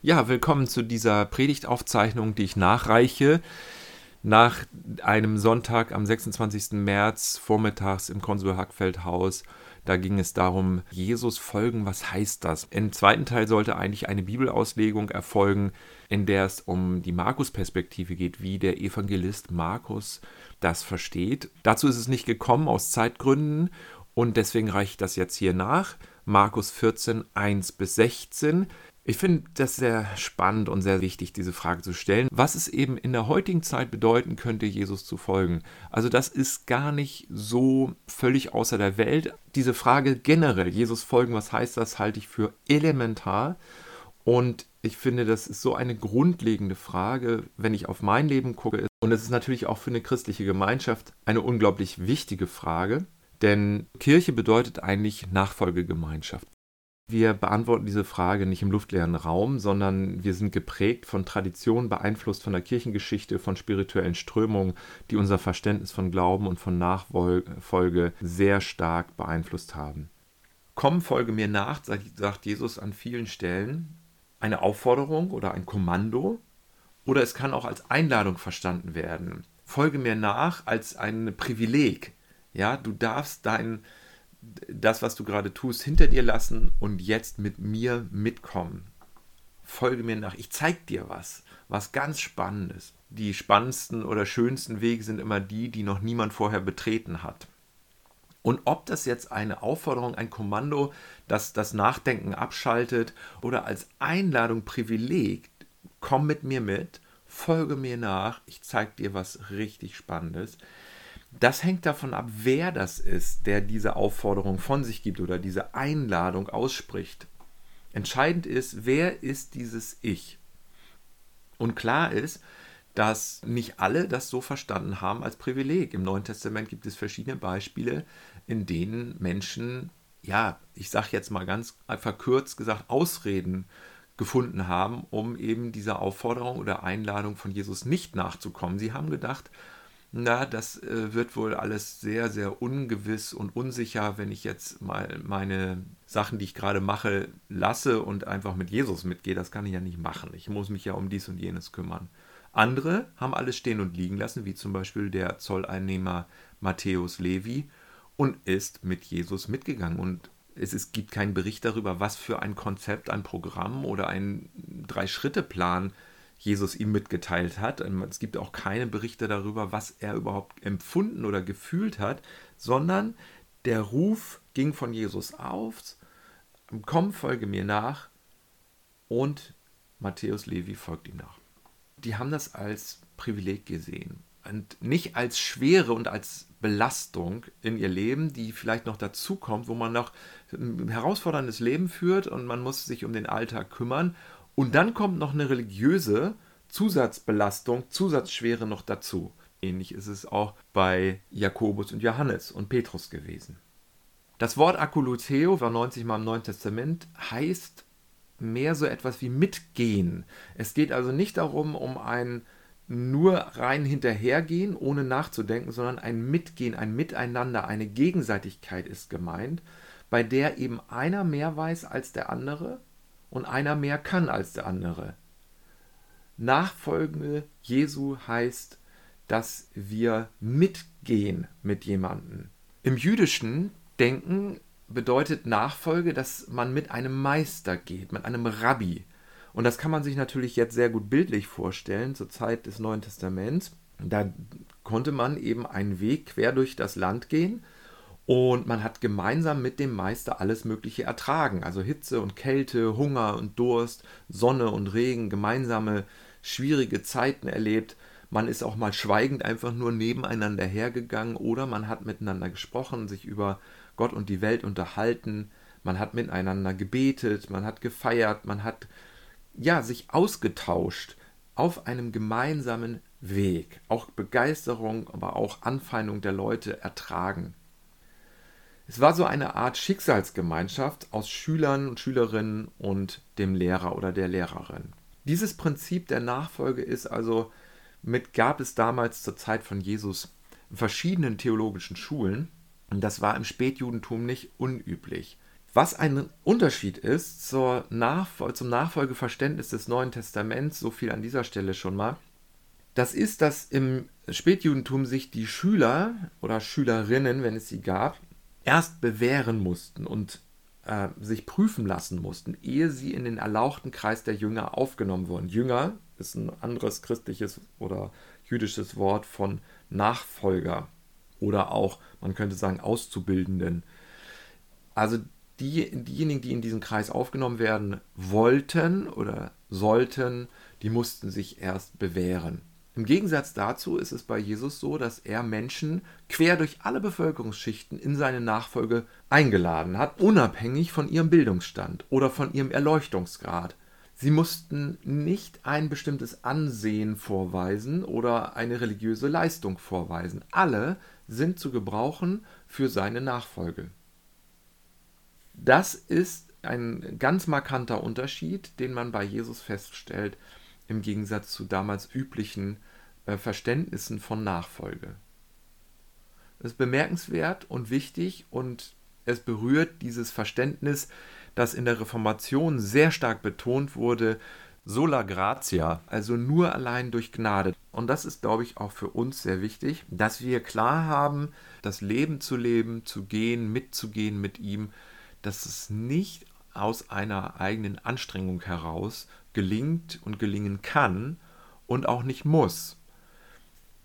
Ja, willkommen zu dieser Predigtaufzeichnung, die ich nachreiche. Nach einem Sonntag am 26. März vormittags im Konsul Hackfeld Haus. Da ging es darum, Jesus folgen, was heißt das? Im zweiten Teil sollte eigentlich eine Bibelauslegung erfolgen, in der es um die Markus-Perspektive geht, wie der Evangelist Markus das versteht. Dazu ist es nicht gekommen aus Zeitgründen und deswegen reiche ich das jetzt hier nach. Markus 14, 1 bis 16. Ich finde das sehr spannend und sehr wichtig, diese Frage zu stellen, was es eben in der heutigen Zeit bedeuten könnte, Jesus zu folgen. Also das ist gar nicht so völlig außer der Welt. Diese Frage generell, Jesus folgen, was heißt das, halte ich für elementar. Und ich finde, das ist so eine grundlegende Frage, wenn ich auf mein Leben gucke. Und es ist natürlich auch für eine christliche Gemeinschaft eine unglaublich wichtige Frage. Denn Kirche bedeutet eigentlich Nachfolgegemeinschaft. Wir beantworten diese Frage nicht im luftleeren Raum, sondern wir sind geprägt von Traditionen, beeinflusst von der Kirchengeschichte, von spirituellen Strömungen, die unser Verständnis von Glauben und von Nachfolge sehr stark beeinflusst haben. Komm, folge mir nach, sagt Jesus an vielen Stellen. Eine Aufforderung oder ein Kommando. Oder es kann auch als Einladung verstanden werden. Folge mir nach als ein Privileg. Ja, du darfst dein, das, was du gerade tust, hinter dir lassen und jetzt mit mir mitkommen. Folge mir nach. Ich zeig dir was, was ganz Spannendes. Die spannendsten oder schönsten Wege sind immer die, die noch niemand vorher betreten hat. Und ob das jetzt eine Aufforderung, ein Kommando, das das Nachdenken abschaltet oder als Einladung, Privileg, komm mit mir mit, folge mir nach, ich zeig dir was richtig Spannendes. Das hängt davon ab, wer das ist, der diese Aufforderung von sich gibt oder diese Einladung ausspricht. Entscheidend ist, wer ist dieses Ich? Und klar ist, dass nicht alle das so verstanden haben als Privileg. Im Neuen Testament gibt es verschiedene Beispiele, in denen Menschen, ja, ich sage jetzt mal ganz verkürzt gesagt, Ausreden gefunden haben, um eben dieser Aufforderung oder Einladung von Jesus nicht nachzukommen. Sie haben gedacht, na, das äh, wird wohl alles sehr, sehr ungewiss und unsicher, wenn ich jetzt mal meine Sachen, die ich gerade mache, lasse und einfach mit Jesus mitgehe. Das kann ich ja nicht machen. Ich muss mich ja um dies und jenes kümmern. Andere haben alles stehen und liegen lassen, wie zum Beispiel der Zolleinnehmer Matthäus Levi, und ist mit Jesus mitgegangen. Und es, es gibt keinen Bericht darüber, was für ein Konzept, ein Programm oder ein Drei-Schritte-Plan Jesus ihm mitgeteilt hat. Es gibt auch keine Berichte darüber, was er überhaupt empfunden oder gefühlt hat, sondern der Ruf ging von Jesus auf, komm, folge mir nach und Matthäus Levi folgt ihm nach. Die haben das als Privileg gesehen und nicht als Schwere und als Belastung in ihr Leben, die vielleicht noch dazukommt, wo man noch ein herausforderndes Leben führt und man muss sich um den Alltag kümmern und dann kommt noch eine religiöse Zusatzbelastung, Zusatzschwere noch dazu. Ähnlich ist es auch bei Jakobus und Johannes und Petrus gewesen. Das Wort Akuluteo war 90 Mal im Neuen Testament, heißt mehr so etwas wie mitgehen. Es geht also nicht darum, um ein nur rein hinterhergehen, ohne nachzudenken, sondern ein Mitgehen, ein Miteinander, eine Gegenseitigkeit ist gemeint, bei der eben einer mehr weiß als der andere und einer mehr kann als der andere. Nachfolgende Jesu heißt, dass wir mitgehen mit jemandem. Im jüdischen Denken bedeutet Nachfolge, dass man mit einem Meister geht, mit einem Rabbi. Und das kann man sich natürlich jetzt sehr gut bildlich vorstellen zur Zeit des Neuen Testaments. Da konnte man eben einen Weg quer durch das Land gehen und man hat gemeinsam mit dem Meister alles Mögliche ertragen. Also Hitze und Kälte, Hunger und Durst, Sonne und Regen, gemeinsame schwierige Zeiten erlebt. Man ist auch mal schweigend einfach nur nebeneinander hergegangen oder man hat miteinander gesprochen, sich über Gott und die Welt unterhalten. Man hat miteinander gebetet, man hat gefeiert, man hat ja sich ausgetauscht auf einem gemeinsamen Weg. Auch Begeisterung, aber auch Anfeindung der Leute ertragen. Es war so eine Art Schicksalsgemeinschaft aus Schülern und Schülerinnen und dem Lehrer oder der Lehrerin. Dieses Prinzip der Nachfolge ist also mit gab es damals zur Zeit von Jesus in verschiedenen theologischen Schulen und das war im Spätjudentum nicht unüblich. Was ein Unterschied ist zur Nachfol zum Nachfolgeverständnis des Neuen Testaments, so viel an dieser Stelle schon mal, das ist, dass im Spätjudentum sich die Schüler oder Schülerinnen, wenn es sie gab, erst bewähren mussten und äh, sich prüfen lassen mussten, ehe sie in den erlauchten Kreis der Jünger aufgenommen wurden. Jünger ist ein anderes christliches oder jüdisches Wort von Nachfolger oder auch, man könnte sagen, Auszubildenden. Also die, diejenigen, die in diesen Kreis aufgenommen werden wollten oder sollten, die mussten sich erst bewähren. Im Gegensatz dazu ist es bei Jesus so, dass er Menschen quer durch alle Bevölkerungsschichten in seine Nachfolge eingeladen hat, unabhängig von ihrem Bildungsstand oder von ihrem Erleuchtungsgrad. Sie mussten nicht ein bestimmtes Ansehen vorweisen oder eine religiöse Leistung vorweisen. Alle sind zu gebrauchen für seine Nachfolge. Das ist ein ganz markanter Unterschied, den man bei Jesus feststellt, im Gegensatz zu damals üblichen äh, Verständnissen von Nachfolge. Das ist bemerkenswert und wichtig und es berührt dieses Verständnis, das in der Reformation sehr stark betont wurde, sola gratia, also nur allein durch Gnade. Und das ist, glaube ich, auch für uns sehr wichtig, dass wir klar haben, das Leben zu leben, zu gehen, mitzugehen mit ihm, dass es nicht aus einer eigenen Anstrengung heraus gelingt und gelingen kann und auch nicht muss.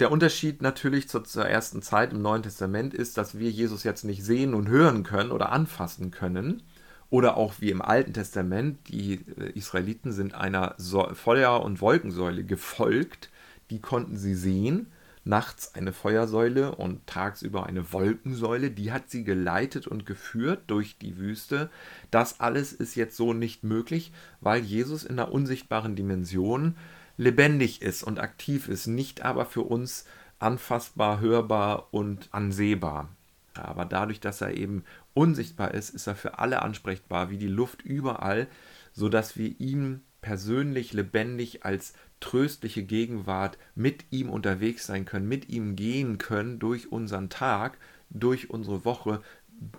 Der Unterschied natürlich zur, zur, ersten Zeit im Neuen Testament ist, dass wir Jesus jetzt nicht sehen und hören können oder anfassen können. Oder auch wie im Alten Testament, die äh, Israeliten sind einer so Feuer- und Wolkensäule gefolgt, die konnten sie sehen. Nachts eine Feuersäule und tagsüber eine Wolkensäule, die hat sie geleitet und geführt durch die Wüste. Das alles ist jetzt so nicht möglich, weil Jesus in der unsichtbaren Dimension lebendig ist und aktiv ist, nicht aber für uns anfassbar, hörbar und ansehbar. Aber dadurch, dass er eben unsichtbar ist, ist er für alle ansprechbar, wie die Luft überall, sodass wir ihm persönlich lebendig als tröstliche Gegenwart mit ihm unterwegs sein können, mit ihm gehen können durch unseren Tag, durch unsere Woche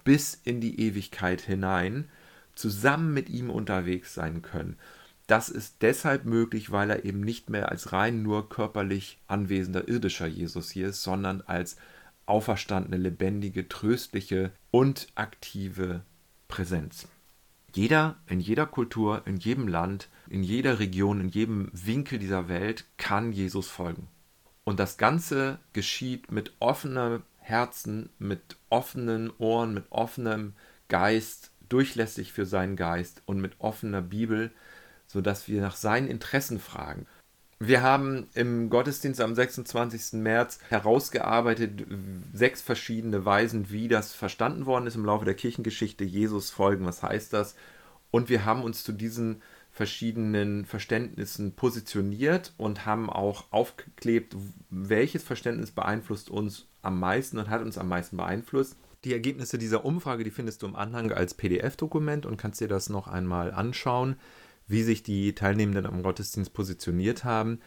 bis in die Ewigkeit hinein, zusammen mit ihm unterwegs sein können. Das ist deshalb möglich, weil er eben nicht mehr als rein nur körperlich anwesender irdischer Jesus hier ist, sondern als auferstandene, lebendige, tröstliche und aktive Präsenz. Jeder in jeder Kultur, in jedem Land, in jeder Region, in jedem Winkel dieser Welt kann Jesus folgen. Und das Ganze geschieht mit offenem Herzen, mit offenen Ohren, mit offenem Geist, durchlässig für seinen Geist und mit offener Bibel, sodass wir nach seinen Interessen fragen. Wir haben im Gottesdienst am 26. März herausgearbeitet sechs verschiedene Weisen, wie das verstanden worden ist im Laufe der Kirchengeschichte. Jesus folgen, was heißt das? Und wir haben uns zu diesen verschiedenen Verständnissen positioniert und haben auch aufgeklebt, welches Verständnis beeinflusst uns am meisten und hat uns am meisten beeinflusst. Die Ergebnisse dieser Umfrage, die findest du im Anhang als PDF-Dokument und kannst dir das noch einmal anschauen wie sich die Teilnehmenden am Gottesdienst positioniert haben.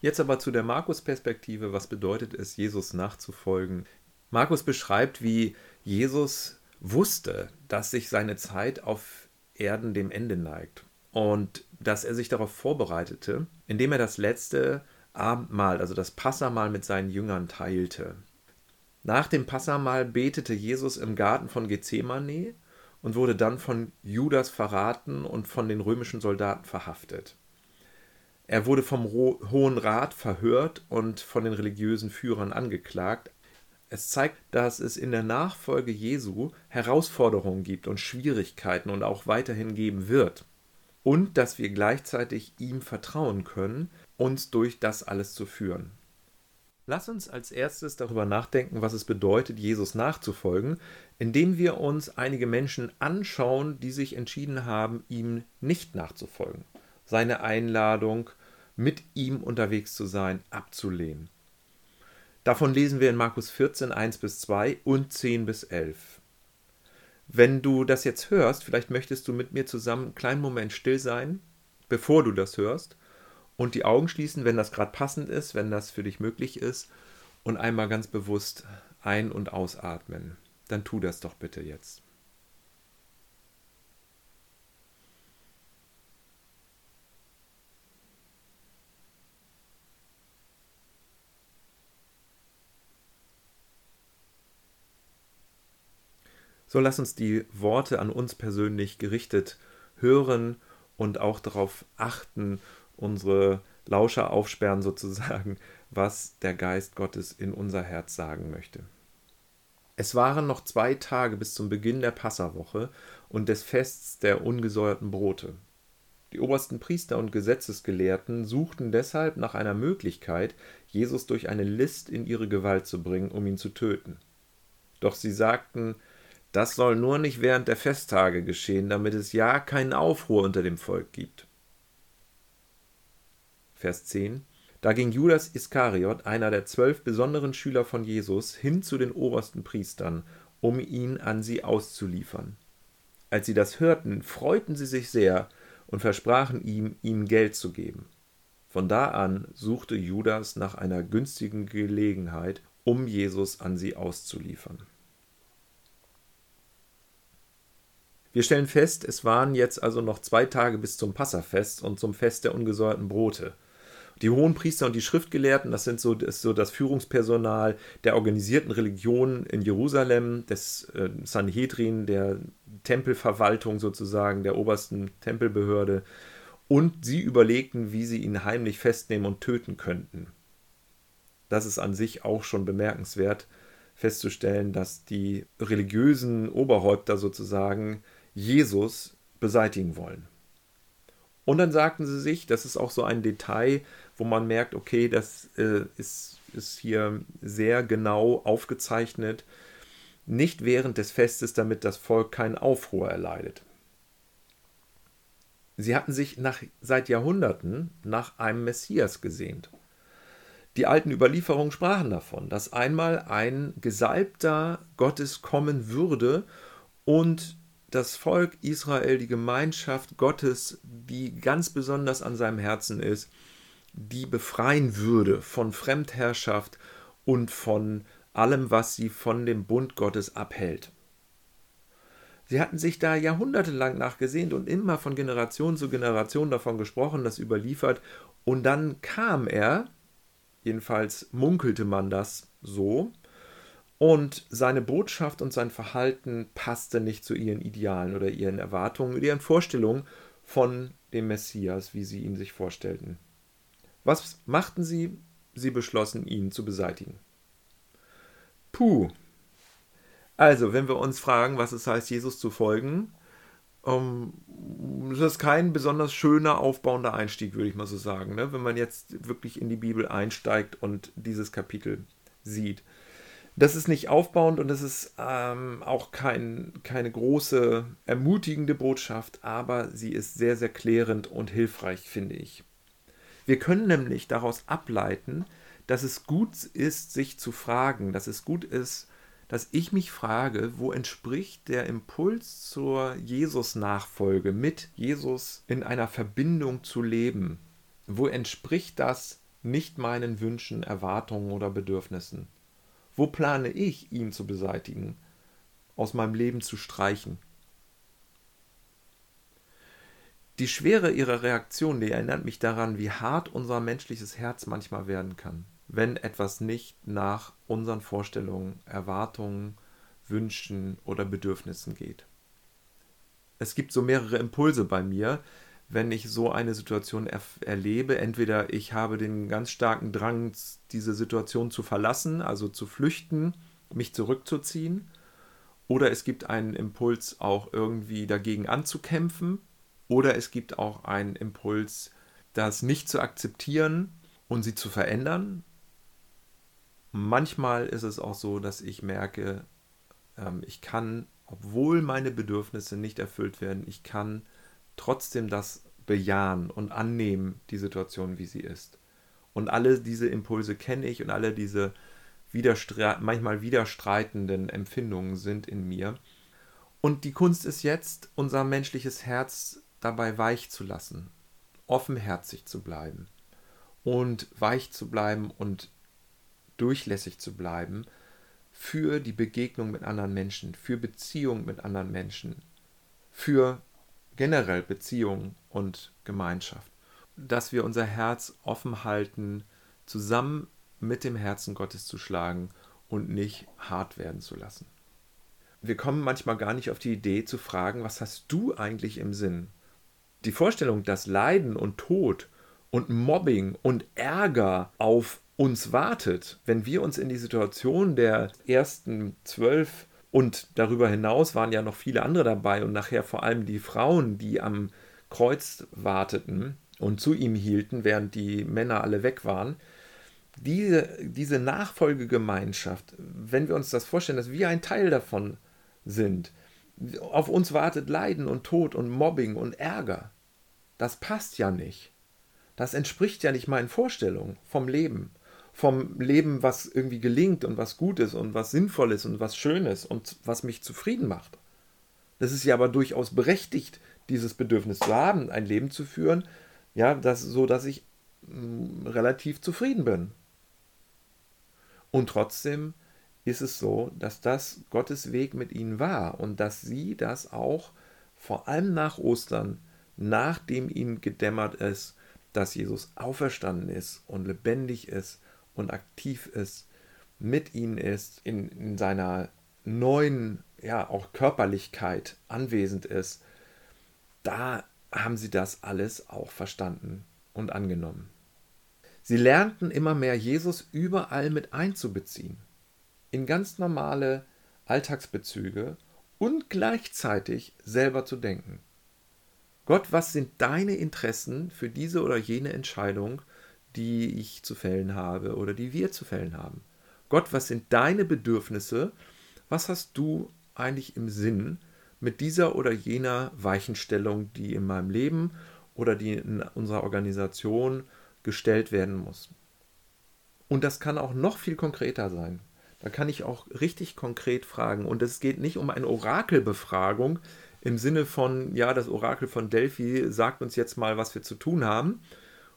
Jetzt aber zu der Markus-Perspektive. Was bedeutet es, Jesus nachzufolgen? Markus beschreibt, wie Jesus wusste, dass sich seine Zeit auf Erden dem Ende neigt und dass er sich darauf vorbereitete, indem er das letzte Abendmahl, also das Passamal mit seinen Jüngern teilte. Nach dem Passamal betete Jesus im Garten von Gethsemane und wurde dann von Judas verraten und von den römischen Soldaten verhaftet. Er wurde vom Hohen Rat verhört und von den religiösen Führern angeklagt. Es zeigt, dass es in der Nachfolge Jesu Herausforderungen gibt und Schwierigkeiten und auch weiterhin geben wird. Und dass wir gleichzeitig ihm vertrauen können, uns durch das alles zu führen. Lass uns als erstes darüber nachdenken, was es bedeutet, Jesus nachzufolgen, indem wir uns einige Menschen anschauen, die sich entschieden haben, ihm nicht nachzufolgen, seine Einladung, mit ihm unterwegs zu sein, abzulehnen. Davon lesen wir in Markus 14, 1 bis 2 und 10 bis 11. Wenn du das jetzt hörst, vielleicht möchtest du mit mir zusammen einen kleinen Moment still sein, bevor du das hörst, und die Augen schließen, wenn das gerade passend ist, wenn das für dich möglich ist, und einmal ganz bewusst ein- und ausatmen dann tu das doch bitte jetzt. So lass uns die Worte an uns persönlich gerichtet hören und auch darauf achten, unsere Lauscher aufsperren sozusagen, was der Geist Gottes in unser Herz sagen möchte. Es waren noch zwei Tage bis zum Beginn der Passawoche und des Fests der ungesäuerten Brote. Die obersten Priester und Gesetzesgelehrten suchten deshalb nach einer Möglichkeit, Jesus durch eine List in ihre Gewalt zu bringen, um ihn zu töten. Doch sie sagten, das soll nur nicht während der Festtage geschehen, damit es ja keinen Aufruhr unter dem Volk gibt. Vers 10 Da ging Judas Iskariot, einer der zwölf besonderen Schüler von Jesus, hin zu den obersten Priestern, um ihn an sie auszuliefern. Als sie das hörten, freuten sie sich sehr und versprachen ihm, ihm Geld zu geben. Von da an suchte Judas nach einer günstigen Gelegenheit, um Jesus an sie auszuliefern. Wir stellen fest, es waren jetzt also noch zwei Tage bis zum Passafest und zum Fest der ungesäuerten Brote. Die Hohenpriester und die Schriftgelehrten, das sind so das, so das Führungspersonal der organisierten Religion in Jerusalem, des äh, Sanhedrin, der Tempelverwaltung sozusagen, der obersten Tempelbehörde. Und sie überlegten, wie sie ihn heimlich festnehmen und töten könnten. Das ist an sich auch schon bemerkenswert, festzustellen, dass die religiösen Oberhäupter sozusagen Jesus beseitigen wollen. Und dann sagten sie sich, das ist auch so ein Detail, wo man merkt, okay, das äh, ist, ist hier sehr genau aufgezeichnet, nicht während des Festes, damit das Volk keinen Aufruhr erleidet. Sie hatten sich nach, seit Jahrhunderten nach einem Messias gesehnt. Die alten Überlieferungen sprachen davon, dass einmal ein Gesalbter Gottes kommen würde und das Volk Israel, die Gemeinschaft Gottes, die ganz besonders an seinem Herzen ist, die befreien würde von Fremdherrschaft und von allem, was sie von dem Bund Gottes abhält. Sie hatten sich da jahrhundertelang nachgesehnt und immer von Generation zu Generation davon gesprochen, das überliefert, und dann kam er, jedenfalls munkelte man das so, und seine Botschaft und sein Verhalten passte nicht zu ihren Idealen oder ihren Erwartungen, ihren Vorstellungen von dem Messias, wie sie ihn sich vorstellten. Was machten sie? Sie beschlossen, ihn zu beseitigen. Puh. Also, wenn wir uns fragen, was es heißt, Jesus zu folgen, ähm, das ist kein besonders schöner, aufbauender Einstieg, würde ich mal so sagen, ne? wenn man jetzt wirklich in die Bibel einsteigt und dieses Kapitel sieht. Das ist nicht aufbauend und das ist ähm, auch kein, keine große, ermutigende Botschaft, aber sie ist sehr, sehr klärend und hilfreich, finde ich. Wir können nämlich daraus ableiten, dass es gut ist, sich zu fragen, dass es gut ist, dass ich mich frage, wo entspricht der Impuls zur Jesus-Nachfolge, mit Jesus in einer Verbindung zu leben? Wo entspricht das nicht meinen Wünschen, Erwartungen oder Bedürfnissen? Wo plane ich, ihn zu beseitigen, aus meinem Leben zu streichen? Die Schwere ihrer Reaktion, die erinnert mich daran, wie hart unser menschliches Herz manchmal werden kann, wenn etwas nicht nach unseren Vorstellungen, Erwartungen, Wünschen oder Bedürfnissen geht. Es gibt so mehrere Impulse bei mir, wenn ich so eine Situation er erlebe. Entweder ich habe den ganz starken Drang, diese Situation zu verlassen, also zu flüchten, mich zurückzuziehen, oder es gibt einen Impuls, auch irgendwie dagegen anzukämpfen, oder es gibt auch einen Impuls, das nicht zu akzeptieren und sie zu verändern. Manchmal ist es auch so, dass ich merke, ähm, ich kann, obwohl meine Bedürfnisse nicht erfüllt werden, ich kann trotzdem das bejahen und annehmen, die Situation, wie sie ist. Und alle diese Impulse kenne ich und alle diese widerstre manchmal widerstreitenden Empfindungen sind in mir. Und die Kunst ist jetzt, unser menschliches Herz dabei weich zu lassen, offenherzig zu bleiben und weich zu bleiben und durchlässig zu bleiben für die Begegnung mit anderen Menschen, für Beziehung mit anderen Menschen, für generell Beziehung und Gemeinschaft. Dass wir unser Herz offen halten, zusammen mit dem Herzen Gottes zu schlagen und nicht hart werden zu lassen. wir kommen manchmal gar nicht auf die Idee zu fragen, was hast du eigentlich im Sinn? Die Vorstellung, dass Leiden und Tod und Mobbing und Ärger auf uns wartet, wenn wir uns in die Situation der ersten zwölf und darüber hinaus waren ja noch viele andere dabei und nachher vor allem die Frauen, die am Kreuz warteten und zu ihm hielten, während die Männer alle weg waren. Diese, diese Nachfolgegemeinschaft, wenn wir uns das vorstellen, dass wir ein Teil davon sind, auf uns wartet Leiden und Tod und Mobbing und Ärger. Das passt ja nicht. Das entspricht ja nicht meinen Vorstellungen vom Leben. Vom Leben, was irgendwie gelingt und was gut ist und was sinnvoll ist und was schön ist und was mich zufrieden macht. Das ist ja aber durchaus berechtigt, dieses Bedürfnis zu haben, ein Leben zu führen, ja, das, so dass ich mh, mm, relativ zufrieden bin. Und trotzdem ist es so, dass das Gottes Weg mit ihnen war und dass sie das auch vor allem nach Ostern, nachdem ihnen gedämmert ist, dass Jesus auferstanden ist und lebendig ist und aktiv ist, mit ihnen ist, in, in seiner neuen, ja, auch Körperlichkeit anwesend ist, da haben sie das alles auch verstanden und angenommen. Sie lernten immer mehr Jesus überall mit einzubeziehen, in ganz normale Alltagsbezüge und gleichzeitig selber zu denken. Gott, was sind deine Interessen für diese oder jene Entscheidung, die ich zu fällen habe oder die wir zu fällen haben? Gott, was sind deine Bedürfnisse? Was hast du eigentlich im Sinn mit dieser oder jener Weichenstellung, die in meinem Leben oder die in unserer Organisation gestellt werden muss. Und das kann auch noch viel konkreter sein. Da kann ich auch richtig konkret fragen. Und es geht nicht um eine Orakelbefragung im Sinne von, ja, das Orakel von Delphi sagt uns jetzt mal, was wir zu tun haben.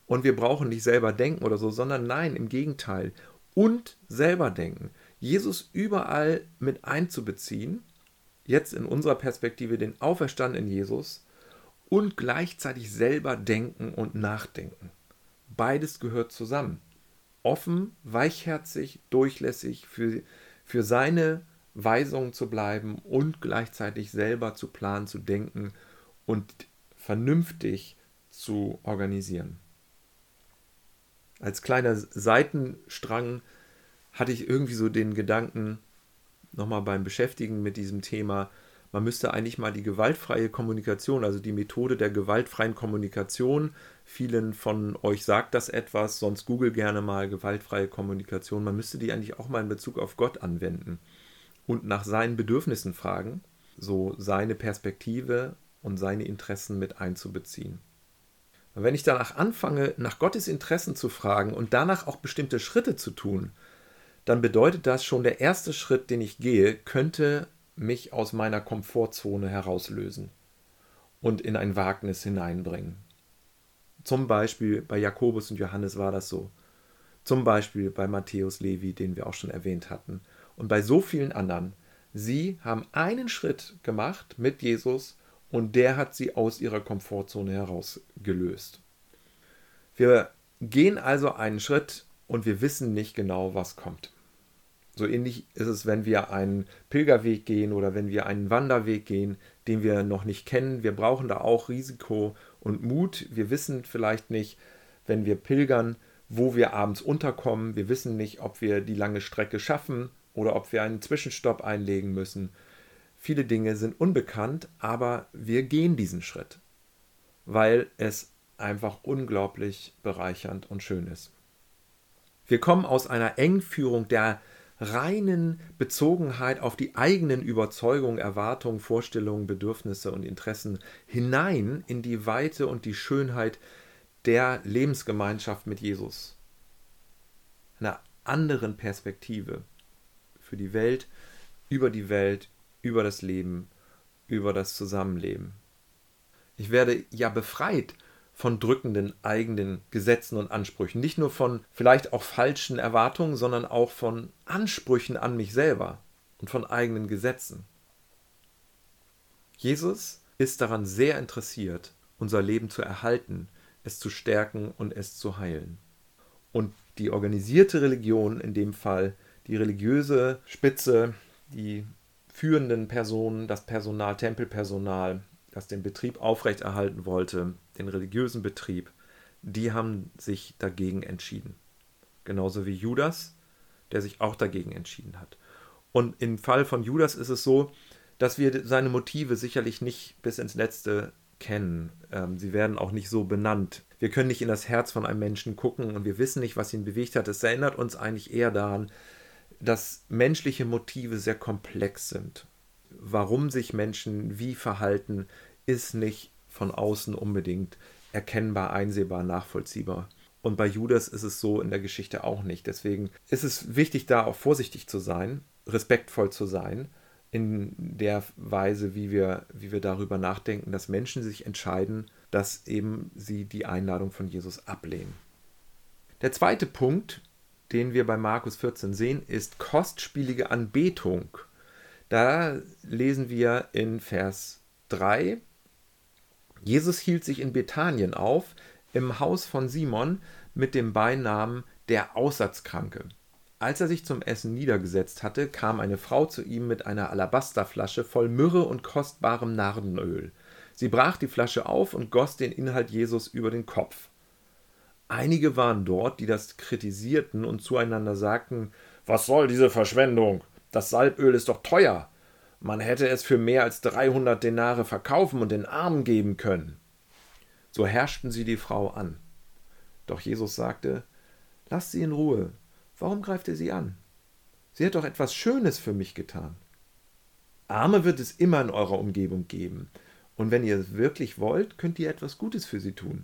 Und wir brauchen nicht selber denken oder so, sondern nein, im Gegenteil. Und selber denken. Jesus überall mit einzubeziehen jetzt in unserer Perspektive den auferstandenen Jesus und gleichzeitig selber denken und nachdenken. Beides gehört zusammen. Offen, weichherzig, durchlässig für, für seine Weisungen zu bleiben und gleichzeitig selber zu planen, zu denken und vernünftig zu organisieren. Als kleiner Seitenstrang hatte ich irgendwie so den Gedanken, nochmal beim Beschäftigen mit diesem Thema, man müsste eigentlich mal die gewaltfreie Kommunikation, also die Methode der gewaltfreien Kommunikation, vielen von euch sagt das etwas, sonst google gerne mal gewaltfreie Kommunikation, man müsste die eigentlich auch mal in Bezug auf Gott anwenden und nach seinen Bedürfnissen fragen, so seine Perspektive und seine Interessen mit einzubeziehen. Wenn ich danach anfange, nach Gottes Interessen zu fragen und danach auch bestimmte Schritte zu tun, dann bedeutet das schon, der erste Schritt, den ich gehe, könnte mich aus meiner Komfortzone herauslösen und in ein Wagnis hineinbringen. Zum Beispiel bei Jakobus und Johannes war das so. Zum Beispiel bei Matthäus Levi, den wir auch schon erwähnt hatten. Und bei so vielen anderen. Sie haben einen Schritt gemacht mit Jesus und der hat sie aus ihrer Komfortzone herausgelöst. Wir gehen also einen Schritt und wir wissen nicht genau, was kommt. So ähnlich ist es, wenn wir einen Pilgerweg gehen oder wenn wir einen Wanderweg gehen, den wir noch nicht kennen. Wir brauchen da auch Risiko und Mut. Wir wissen vielleicht nicht, wenn wir pilgern, wo wir abends unterkommen. Wir wissen nicht, ob wir die lange Strecke schaffen oder ob wir einen Zwischenstopp einlegen müssen. Viele Dinge sind unbekannt, aber wir gehen diesen Schritt, weil es einfach unglaublich bereichernd und schön ist. Wir kommen aus einer Engführung der reinen Bezogenheit auf die eigenen Überzeugungen, Erwartungen, Vorstellungen, Bedürfnisse und Interessen hinein in die Weite und die Schönheit der Lebensgemeinschaft mit Jesus. Einer anderen Perspektive für die Welt, über die Welt, über das Leben, über das Zusammenleben. Ich werde ja befreit von drückenden eigenen Gesetzen und Ansprüchen. Nicht nur von vielleicht auch falschen Erwartungen, sondern auch von Ansprüchen an mich selber und von eigenen Gesetzen. Jesus ist daran sehr interessiert, unser Leben zu erhalten, es zu stärken und es zu heilen. Und die organisierte Religion, in dem Fall die religiöse Spitze, die führenden Personen, das Personal, Tempelpersonal, das den Betrieb aufrechterhalten wollte, den religiösen Betrieb, die haben sich dagegen entschieden. Genauso wie Judas, der sich auch dagegen entschieden hat. Und im Fall von Judas ist es so, dass wir seine Motive sicherlich nicht bis ins Letzte kennen. Ähm, sie werden auch nicht so benannt. Wir können nicht in das Herz von einem Menschen gucken und wir wissen nicht, was ihn bewegt hat. Es erinnert uns eigentlich eher daran, dass menschliche Motive sehr komplex sind. Warum sich Menschen wie verhalten, ist nicht von außen unbedingt erkennbar, einsehbar, nachvollziehbar. Und bei Judas ist es so in der Geschichte auch nicht. Deswegen ist es wichtig, da auch vorsichtig zu sein, respektvoll zu sein in der Weise, wie wir, wie wir darüber nachdenken, dass Menschen sich entscheiden, dass eben sie die Einladung von Jesus ablehnen. Der zweite Punkt, den wir bei Markus 14 sehen, ist kostspielige Anbetung. Da lesen wir in Vers 3, Jesus hielt sich in Bethanien auf, im Haus von Simon mit dem Beinamen der Aussatzkranke. Als er sich zum Essen niedergesetzt hatte, kam eine Frau zu ihm mit einer Alabasterflasche voll Myrrhe und kostbarem Nardenöl. Sie brach die Flasche auf und goss den Inhalt Jesus über den Kopf. Einige waren dort, die das kritisierten und zueinander sagten: Was soll diese Verschwendung? Das Salböl ist doch teuer. Man hätte es für mehr als 300 Denare verkaufen und den Armen geben können. So herrschten sie die Frau an. Doch Jesus sagte: Lasst sie in Ruhe. Warum greift ihr sie an? Sie hat doch etwas Schönes für mich getan. Arme wird es immer in eurer Umgebung geben, und wenn ihr es wirklich wollt, könnt ihr etwas Gutes für sie tun.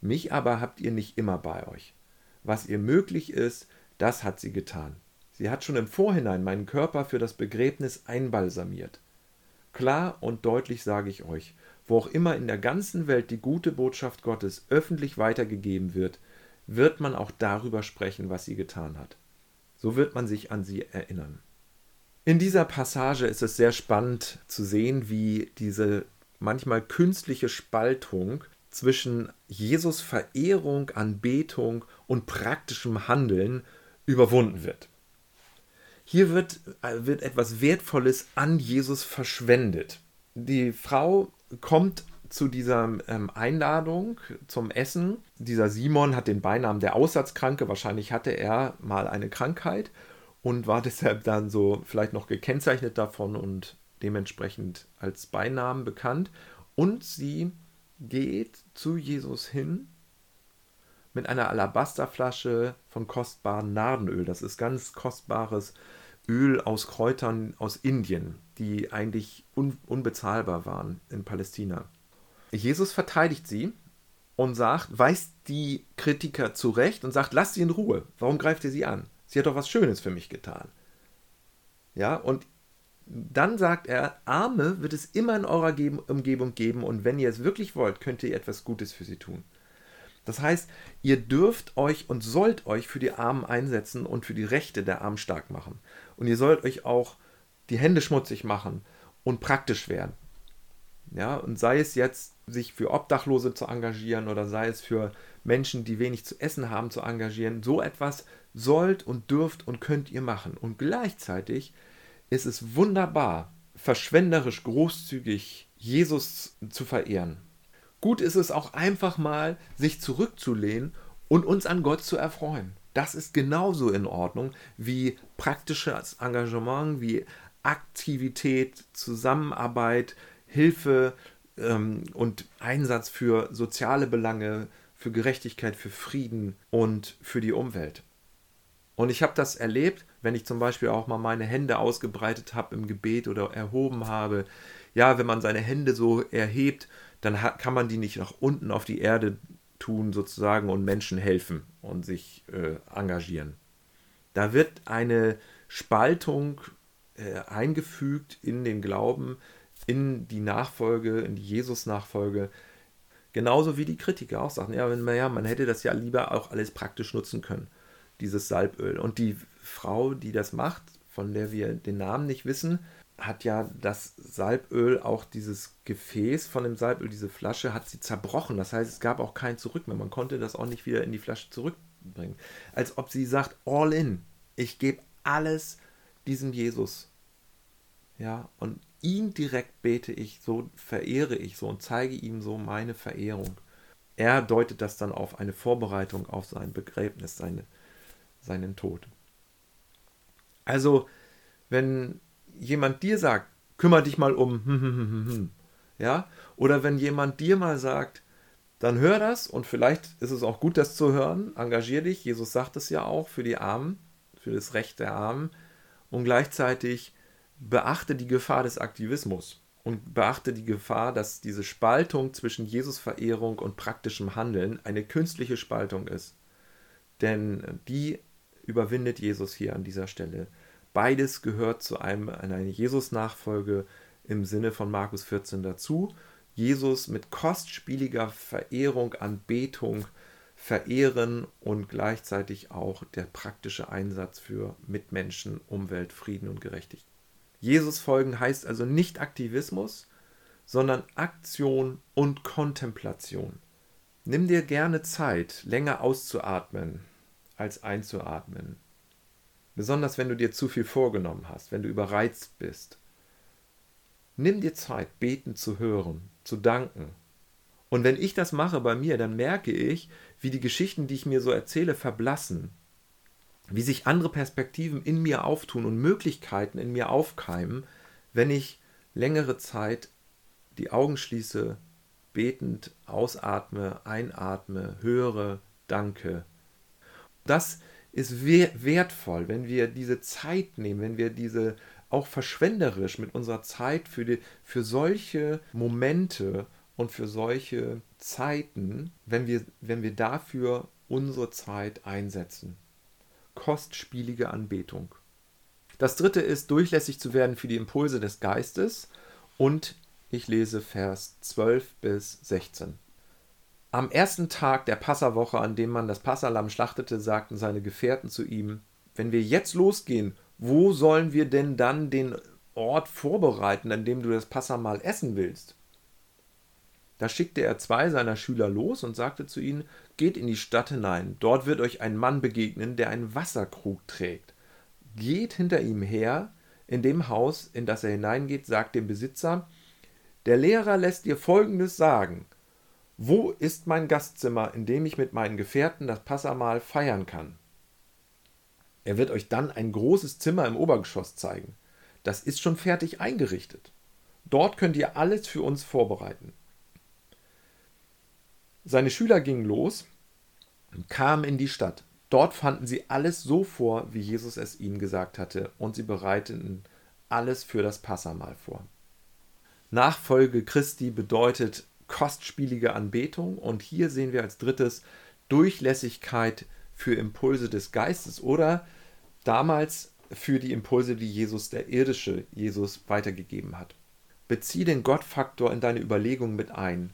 Mich aber habt ihr nicht immer bei euch. Was ihr möglich ist, das hat sie getan. Sie hat schon im Vorhinein meinen Körper für das Begräbnis einbalsamiert. Klar und deutlich sage ich euch, wo auch immer in der ganzen Welt die gute Botschaft Gottes öffentlich weitergegeben wird, wird man auch darüber sprechen, was sie getan hat. So wird man sich an sie erinnern. In dieser Passage ist es sehr spannend zu sehen, wie diese manchmal künstliche Spaltung zwischen Jesus Verehrung, Anbetung und praktischem Handeln überwunden wird. Hier wird, äh, wird etwas Wertvolles an Jesus verschwendet. Die Frau kommt zu dieser ähm, Einladung zum Essen. Dieser Simon hat den Beinamen der Aussatzkranke. Wahrscheinlich hatte er mal eine Krankheit und war deshalb dann so vielleicht noch gekennzeichnet davon und dementsprechend als Beinamen bekannt. Und sie geht zu Jesus hin mit einer Alabasterflasche von kostbarem Nardenöl. Das ist ganz kostbares Öl aus Kräutern aus Indien, die eigentlich un unbezahlbar waren in Palästina. Jesus verteidigt sie und sagt, weist die Kritiker zurecht und sagt, lasst sie in Ruhe. Warum greift ihr sie an? Sie hat doch was Schönes für mich getan. Ja, und dann sagt er, Arme wird es immer in eurer Umgebung geben und wenn ihr es wirklich wollt, könnt ihr etwas Gutes für sie tun. Das heißt, ihr dürft euch und sollt euch für die Armen einsetzen und für die Rechte der Armen stark machen. Und ihr sollt euch auch die Hände schmutzig machen und praktisch werden. Ja, und sei es jetzt, sich für Obdachlose zu engagieren oder sei es für Menschen, die wenig zu essen haben, zu engagieren, so etwas sollt und dürft und könnt ihr machen. Und gleichzeitig ist es wunderbar, verschwenderisch großzügig Jesus zu verehren. Gut ist es auch einfach mal, sich zurückzulehnen und uns an Gott zu erfreuen. Das ist genauso in Ordnung wie praktisches Engagement, wie Aktivität, Zusammenarbeit, Hilfe ähm, und Einsatz für soziale Belange, für Gerechtigkeit, für Frieden und für die Umwelt. Und ich habe das erlebt, wenn ich zum Beispiel auch mal meine Hände ausgebreitet habe im Gebet oder erhoben habe. Ja, wenn man seine Hände so erhebt, dann kann man die nicht nach unten auf die Erde tun sozusagen und Menschen helfen und sich äh, engagieren. Da wird eine Spaltung äh, eingefügt in den Glauben, in die Nachfolge, in die Jesus-Nachfolge. Genauso wie die Kritiker auch sagen, ja, wenn man, ja, man hätte das ja lieber auch alles praktisch nutzen können, dieses Salböl. Und die Frau, die das macht, von der wir den Namen nicht wissen, hat ja das Salböl, auch dieses Gefäß von dem Salböl, diese Flasche, hat sie zerbrochen. Das heißt, es gab auch kein Zurück mehr. Man konnte das auch nicht wieder in die Flasche zurückbringen. Als ob sie sagt, all in, ich gebe alles diesem Jesus Ja, und ihn direkt bete ich, so verehre ich so und zeige ihm so meine Verehrung. Er deutet das dann auf eine Vorbereitung auf sein Begräbnis, seine, seinen Tod. Also, wenn jemand dir sagt, kümmere dich mal um, hm, hm, hm, ja, oder wenn jemand dir mal sagt, dann hör das und vielleicht ist es auch gut, das zu hören. Engagier dich. Jesus sagt es ja auch für die Armen, für das Recht der Armen. Und gleichzeitig beachte die Gefahr des Aktivismus und beachte die Gefahr, dass diese Spaltung zwischen Jesus-Verehrung und praktischem Handeln eine künstliche Spaltung ist. Denn die überwindet Jesus hier an dieser Stelle. Beides gehört zu einem, einer Jesus-Nachfolge im Sinne von Markus 14 dazu. Jesus mit kostspieliger Verehrung, Anbetung verehren und gleichzeitig auch der praktische Einsatz für Mitmenschen, Umwelt, Frieden und Gerechtigkeit. Jesus folgen heißt also nicht Aktivismus, sondern Aktion und Kontemplation. Nimm dir gerne Zeit, länger auszuatmen als einzuatmen. Besonders wenn du dir zu viel vorgenommen hast, wenn du überreizt bist. Nimm dir Zeit, beten zu hören, zu danken. Und wenn ich das mache bei mir, dann merke ich, wie die Geschichten, die ich mir so erzähle, verblassen. Wie sich andere Perspektiven in mir auftun und Möglichkeiten in mir aufkeimen, wenn ich längere Zeit die Augen schließe, betend ausatme, einatme, höre, danke. Das ist wertvoll, wenn wir diese Zeit nehmen, wenn wir diese auch verschwenderisch mit unserer Zeit für, die, für solche Momente und für solche Zeiten, wenn wir, wenn wir dafür unsere Zeit einsetzen. Kostspielige Anbetung. Das dritte ist, durchlässig zu werden für die Impulse des Geistes. Und ich lese Vers 12 bis 16. Am ersten Tag der Passawoche, an dem man das Passalam schlachtete, sagten seine Gefährten zu ihm: Wenn wir jetzt losgehen wo sollen wir denn dann den Ort vorbereiten, an dem du das Passamal essen willst? Da schickte er zwei seiner Schüler los und sagte zu ihnen, geht in die Stadt hinein, dort wird euch ein Mann begegnen, der einen Wasserkrug trägt. Geht hinter ihm her, in dem Haus, in das er hineingeht, sagt dem Besitzer, der Lehrer lässt dir Folgendes sagen. Wo ist mein Gastzimmer, in dem ich mit meinen Gefährten das Passamal feiern kann? Er wird euch dann ein großes Zimmer im Obergeschoss zeigen. Das ist schon fertig eingerichtet. Dort könnt ihr alles für uns vorbereiten. Seine Schüler gingen los und kamen in die Stadt. Dort fanden sie alles so vor, wie Jesus es ihnen gesagt hatte, und sie bereiteten alles für das Passamal vor. Nachfolge Christi bedeutet kostspielige Anbetung und hier sehen wir als drittes Durchlässigkeit für Impulse des Geistes oder damals für die Impulse, die Jesus, der irdische Jesus, weitergegeben hat. Bezieh den Gottfaktor in deine Überlegungen mit ein.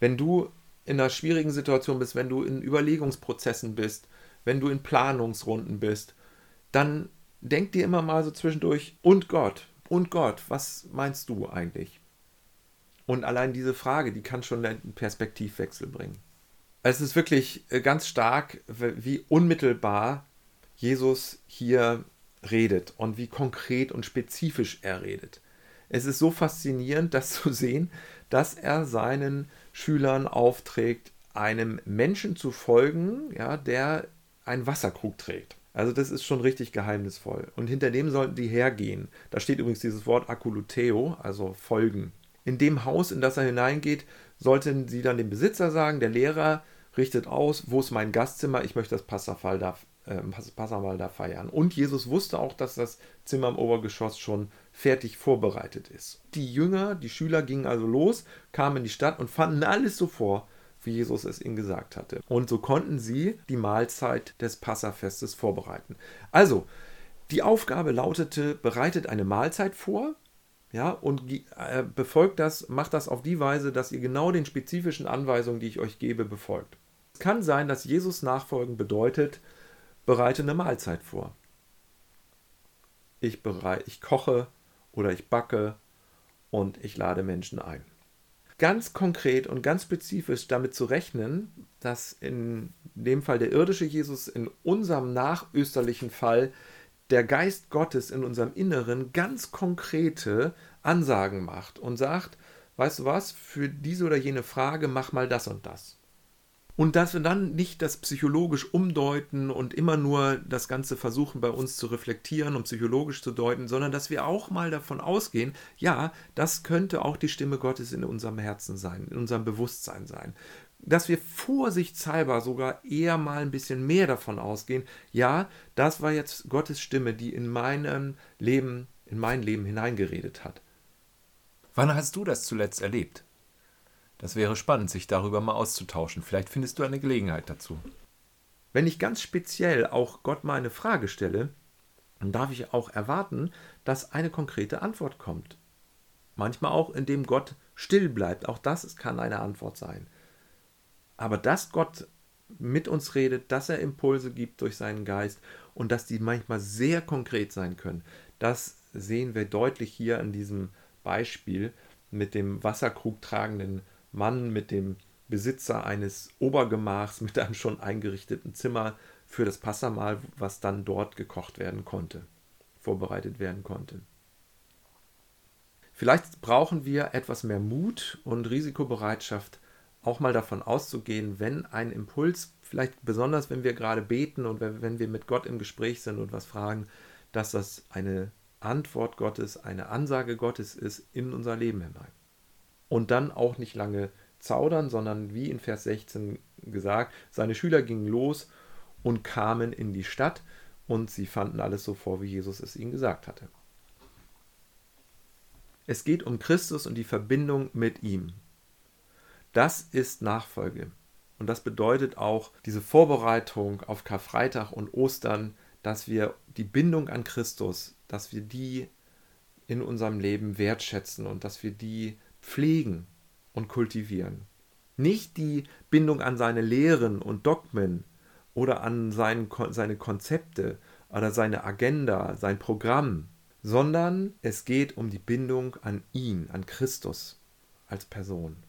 Wenn du in einer schwierigen Situation bist, wenn du in Überlegungsprozessen bist, wenn du in Planungsrunden bist, dann denk dir immer mal so zwischendurch, und Gott, und Gott, was meinst du eigentlich? Und allein diese Frage, die kann schon einen Perspektivwechsel bringen. Es ist wirklich äh, ganz stark, wie unmittelbar Jesus hier redet und wie konkret und spezifisch er redet. Es ist so faszinierend, das zu sehen, dass er seinen Schülern aufträgt, einem Menschen zu folgen, ja, der einen Wasserkrug trägt. Also das ist schon richtig geheimnisvoll. Und hinter dem sollten die hergehen. Da steht übrigens dieses Wort akuluteo, also folgen. In dem Haus, in das er hineingeht, sollten sie dann dem Besitzer sagen, der Lehrer richtet aus, wo ist mein Gastzimmer, ich möchte das Passafall da, äh, Passamal da feiern. Und Jesus wusste auch, dass das Zimmer im Obergeschoss schon fertig vorbereitet ist. Die Jünger, die Schüler gingen also los, kamen in die Stadt und fanden alles so vor, wie Jesus es ihnen gesagt hatte. Und so konnten sie die Mahlzeit des Passafestes vorbereiten. Also, die Aufgabe lautete, bereitet eine Mahlzeit vor, ja, und äh, befolgt das, macht das auf die Weise, dass ihr genau den spezifischen Anweisungen, die ich euch gebe, befolgt. Es kann sein, dass Jesus nachfolgen bedeutet, bereite eine Mahlzeit vor. Ich, bereite, ich koche oder ich backe und ich lade Menschen ein. Ganz konkret und ganz spezifisch damit zu rechnen, dass in dem Fall der irdische Jesus, in unserem nachösterlichen Fall der Geist Gottes in unserem Inneren ganz konkrete Ansagen macht und sagt, weißt du was, für diese oder jene Frage mach mal das und das. Und dass wir dann nicht das psychologisch umdeuten und immer nur das Ganze versuchen bei uns zu reflektieren und psychologisch zu deuten, sondern dass wir auch mal davon ausgehen, ja, das könnte auch die Stimme Gottes in unserem Herzen sein, in unserem Bewusstsein sein. Dass wir vorsichtshalber sogar eher mal ein bisschen mehr davon ausgehen, ja, das war jetzt Gottes Stimme, die in meinem Leben, in mein Leben hineingeredet hat. Wann hast du das zuletzt erlebt? Das wäre spannend, sich darüber mal auszutauschen. Vielleicht findest du eine Gelegenheit dazu. Wenn ich ganz speziell auch Gott mal eine Frage stelle, dann darf ich auch erwarten, dass eine konkrete Antwort kommt. Manchmal auch, indem Gott still bleibt. Auch das kann eine Antwort sein. Aber dass Gott mit uns redet, dass er Impulse gibt durch seinen Geist und dass die manchmal sehr konkret sein können, das sehen wir deutlich hier in diesem Beispiel mit dem Wasserkrug tragenden Mann mit dem Besitzer eines Obergemachs mit einem schon eingerichteten Zimmer für das Passamal, was dann dort gekocht werden konnte, vorbereitet werden konnte. Vielleicht brauchen wir etwas mehr Mut und Risikobereitschaft, auch mal davon auszugehen, wenn ein Impuls, vielleicht besonders wenn wir gerade beten und wenn wir mit Gott im Gespräch sind und was fragen, dass das eine Antwort Gottes, eine Ansage Gottes ist in unser Leben hinein und dann auch nicht lange zaudern, sondern wie in Vers 16 gesagt, seine Schüler gingen los und kamen in die Stadt und sie fanden alles so vor, wie Jesus es ihnen gesagt hatte. Es geht um Christus und die Verbindung mit ihm. Das ist Nachfolge. Und das bedeutet auch diese Vorbereitung auf Karfreitag und Ostern, dass wir die Bindung an Christus, dass wir die in unserem Leben wertschätzen und dass wir die pflegen und kultivieren. Nicht die Bindung an seine Lehren und Dogmen oder an sein, seine Konzepte oder seine Agenda, sein Programm, sondern es geht um die Bindung an ihn, an Christus als Person.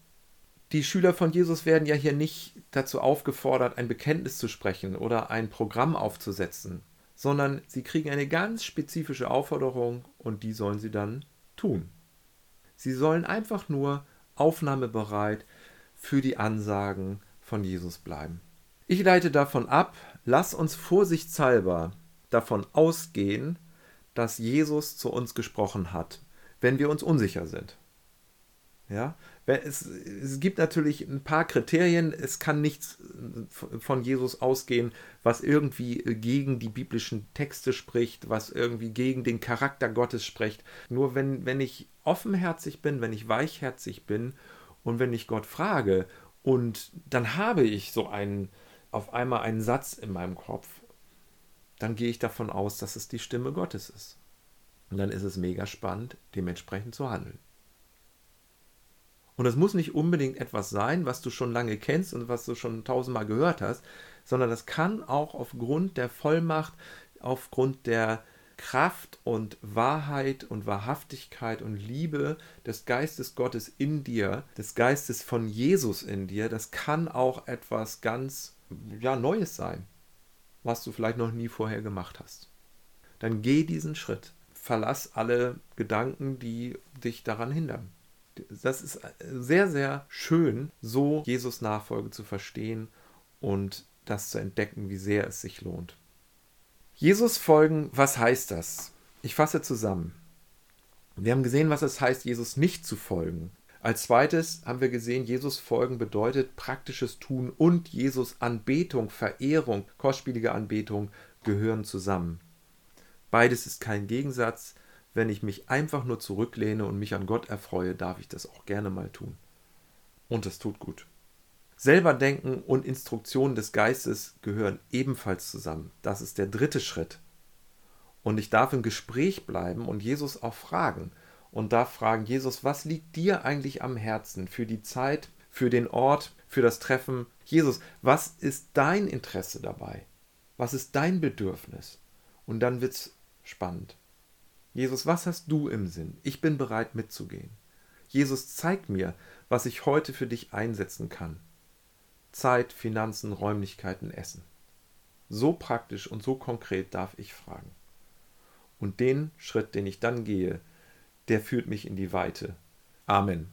Die Schüler von Jesus werden ja hier nicht dazu aufgefordert, ein Bekenntnis zu sprechen oder ein Programm aufzusetzen, sondern sie kriegen eine ganz spezifische Aufforderung und die sollen sie dann tun. Sie sollen einfach nur aufnahmebereit für die Ansagen von Jesus bleiben. Ich leite davon ab, lass uns vorsichtshalber davon ausgehen, dass Jesus zu uns gesprochen hat, wenn wir uns unsicher sind. Ja, es, es gibt natürlich ein paar Kriterien. Es kann nichts von Jesus ausgehen, was irgendwie gegen die biblischen Texte spricht, was irgendwie gegen den Charakter Gottes spricht. Nur wenn, wenn ich offenherzig bin, wenn ich weichherzig bin und wenn ich Gott frage und dann habe ich so einen, auf einmal einen Satz in meinem Kopf, dann gehe ich davon aus, dass es die Stimme Gottes ist. Und dann ist es mega spannend, dementsprechend zu handeln. Und das muss nicht unbedingt etwas sein, was du schon lange kennst und was du schon tausendmal gehört hast, sondern das kann auch aufgrund der Vollmacht, aufgrund der Kraft und Wahrheit und Wahrhaftigkeit und Liebe des Geistes Gottes in dir, des Geistes von Jesus in dir, das kann auch etwas ganz ja, Neues sein, was du vielleicht noch nie vorher gemacht hast. Dann geh diesen Schritt. Verlass alle Gedanken, die dich daran hindern das ist sehr, sehr schön, so Jesus Nachfolge zu verstehen und das zu entdecken, wie sehr es sich lohnt. Jesus folgen, was heißt das? Ich fasse zusammen. Wir haben gesehen, was es heißt, Jesus nicht zu folgen. Als zweites haben wir gesehen, Jesus folgen bedeutet praktisches Tun und Jesus Anbetung, Verehrung, kostspielige Anbetung gehören zusammen. Beides ist kein Gegensatz, wenn ich mich einfach nur zurücklehne und mich an Gott erfreue, darf ich das auch gerne mal tun. Und es tut gut. Selber denken und Instruktionen des Geistes gehören ebenfalls zusammen. Das ist der dritte Schritt. Und ich darf im Gespräch bleiben und Jesus auch fragen. Und darf fragen, Jesus, was liegt dir eigentlich am Herzen für die Zeit, für den Ort, für das Treffen? Jesus, was ist dein Interesse dabei? Was ist dein Bedürfnis? Und dann wird es spannend. Jesus, was hast du im Sinn? Ich bin bereit mitzugehen. Jesus, zeig mir, was ich heute für dich einsetzen kann. Zeit, Finanzen, Räumlichkeiten, Essen. So praktisch und so konkret darf ich fragen. Und den Schritt, den ich dann gehe, der führt mich in die Weite. Amen.